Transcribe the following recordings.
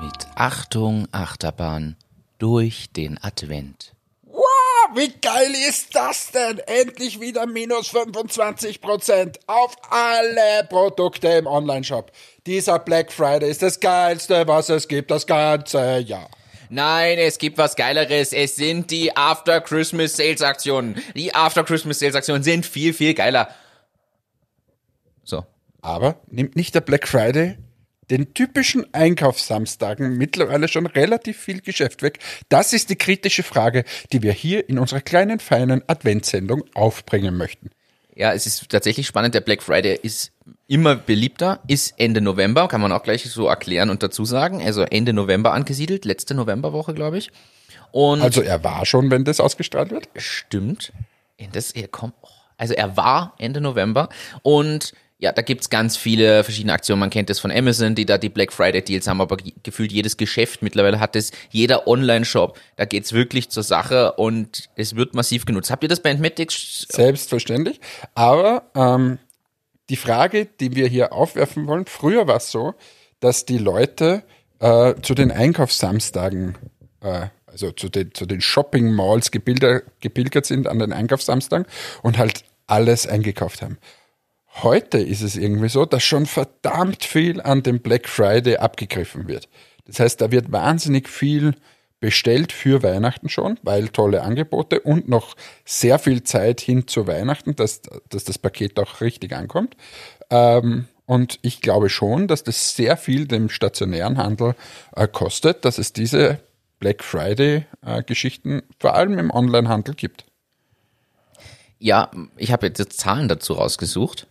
Mit Achtung, Achterbahn durch den Advent. Wow, wie geil ist das denn? Endlich wieder minus 25% auf alle Produkte im Onlineshop. Dieser Black Friday ist das geilste, was es gibt, das ganze Jahr. Nein, es gibt was Geileres. Es sind die After Christmas Sales Aktionen. Die After Christmas Sales Aktionen sind viel, viel geiler. So. Aber nimmt nicht der Black Friday den typischen Einkaufssamstagen mittlerweile schon relativ viel Geschäft weg? Das ist die kritische Frage, die wir hier in unserer kleinen, feinen Adventssendung aufbringen möchten. Ja, es ist tatsächlich spannend. Der Black Friday ist immer beliebter, ist Ende November, kann man auch gleich so erklären und dazu sagen. Also Ende November angesiedelt, letzte Novemberwoche, glaube ich. Und Also er war schon, wenn das ausgestrahlt wird? Stimmt. Das, er kommt, oh, also er war Ende November und ja, da gibt's ganz viele verschiedene Aktionen. Man kennt das von Amazon, die da die Black Friday Deals haben, aber ge- gefühlt jedes Geschäft mittlerweile hat es, jeder Online-Shop, da geht's wirklich zur Sache und es wird massiv genutzt. Habt ihr das bei Entmatics? Selbstverständlich. Aber ähm, die Frage, die wir hier aufwerfen wollen, früher war es so, dass die Leute äh, zu den Einkaufssamstagen, äh, also zu den, zu den Shopping Malls gebilder, gepilgert sind an den Einkaufssamstagen und halt alles eingekauft haben. Heute ist es irgendwie so, dass schon verdammt viel an dem Black Friday abgegriffen wird. Das heißt, da wird wahnsinnig viel bestellt für Weihnachten schon, weil tolle Angebote und noch sehr viel Zeit hin zu Weihnachten, dass, dass das Paket auch richtig ankommt. Ähm, und ich glaube schon, dass das sehr viel dem stationären Handel äh, kostet, dass es diese Black Friday-Geschichten vor allem im Onlinehandel gibt. Ja, ich habe jetzt Zahlen dazu rausgesucht,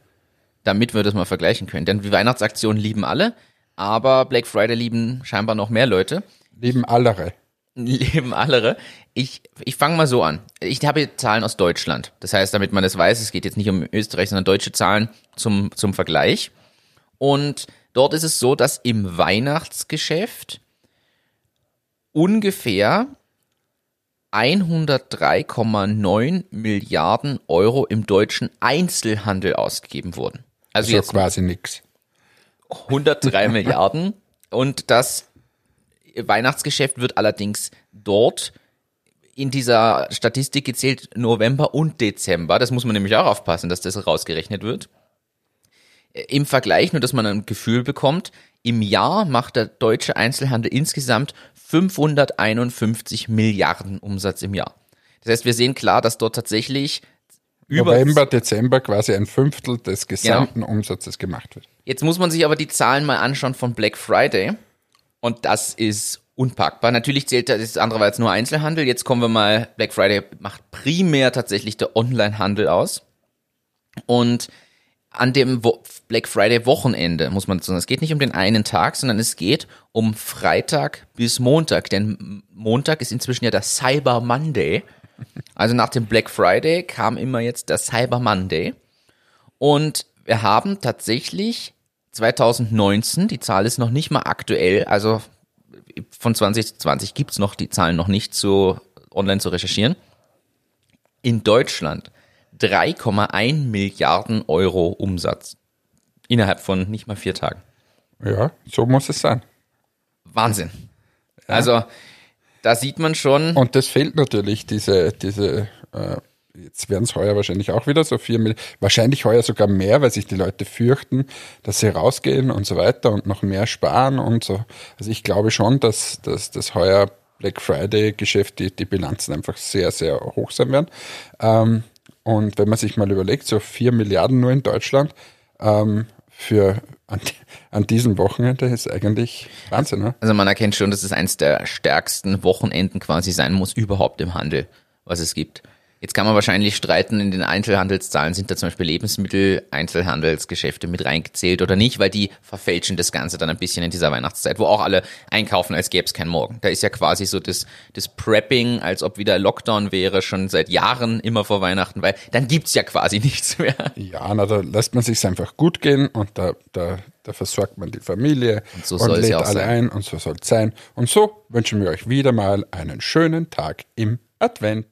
damit wir das mal vergleichen können. Denn die Weihnachtsaktionen lieben alle, aber Black Friday lieben scheinbar noch mehr Leute. Lieben allere. Leben alle. Ich, ich fange mal so an. Ich habe Zahlen aus Deutschland. Das heißt, damit man das weiß, es geht jetzt nicht um Österreich, sondern deutsche Zahlen zum, zum Vergleich. Und dort ist es so, dass im Weihnachtsgeschäft ungefähr 103,9 Milliarden Euro im deutschen Einzelhandel ausgegeben wurden. Also Also jetzt quasi nix. 103 Milliarden. Und das Weihnachtsgeschäft wird allerdings dort in dieser Statistik gezählt November und Dezember. Das muss man nämlich auch aufpassen, dass das rausgerechnet wird. Im Vergleich, nur dass man ein Gefühl bekommt, im Jahr macht der deutsche Einzelhandel insgesamt 551 Milliarden Umsatz im Jahr. Das heißt, wir sehen klar, dass dort tatsächlich über November, Dezember quasi ein Fünftel des gesamten Umsatzes gemacht wird. Jetzt muss man sich aber die Zahlen mal anschauen von Black Friday. Und das ist unpackbar. Natürlich zählt das andere war jetzt nur Einzelhandel. Jetzt kommen wir mal, Black Friday macht primär tatsächlich der Onlinehandel aus. Und an dem Black Friday Wochenende muss man dazu sagen, es geht nicht um den einen Tag, sondern es geht um Freitag bis Montag. Denn Montag ist inzwischen ja der Cyber Monday. Also nach dem Black Friday kam immer jetzt der Cyber Monday. Und wir haben tatsächlich 2019, die Zahl ist noch nicht mal aktuell, also von 2020 gibt's noch die Zahlen noch nicht so online zu recherchieren. In Deutschland 3,1 Milliarden Euro Umsatz. Innerhalb von nicht mal vier Tagen. Ja, so muss es sein. Wahnsinn. Also, da sieht man schon, Und das fehlt natürlich, diese, diese, äh, jetzt werden es heuer wahrscheinlich auch wieder so vier Millionen, wahrscheinlich heuer sogar mehr, weil sich die Leute fürchten, dass sie rausgehen und so weiter und noch mehr sparen und so. Also ich glaube schon, dass, dass das heuer Black Friday Geschäft, die, die Bilanzen einfach sehr, sehr hoch sein werden. Ähm, und wenn man sich mal überlegt, so vier Milliarden nur in Deutschland, ähm, für an, an diesem Wochenende ist eigentlich Wahnsinn, ne? also man erkennt schon, dass es eines der stärksten Wochenenden quasi sein muss, überhaupt im Handel, was es gibt. Jetzt kann man wahrscheinlich streiten, in den Einzelhandelszahlen sind da zum Beispiel Lebensmittel-Einzelhandelsgeschäfte mit reingezählt oder nicht, weil die verfälschen das Ganze dann ein bisschen in dieser Weihnachtszeit, wo auch alle einkaufen, als gäbe es keinen Morgen. Da ist ja quasi so das, das Prepping, als ob wieder Lockdown wäre, schon seit Jahren immer vor Weihnachten, weil dann gibt's ja quasi nichts mehr. Ja, na, da lässt man sich einfach gut gehen und da, da, da versorgt man die Familie und, so es lädt ja auch alle sein. ein und so soll es sein. Und so wünschen wir euch wieder mal einen schönen Tag im Advent.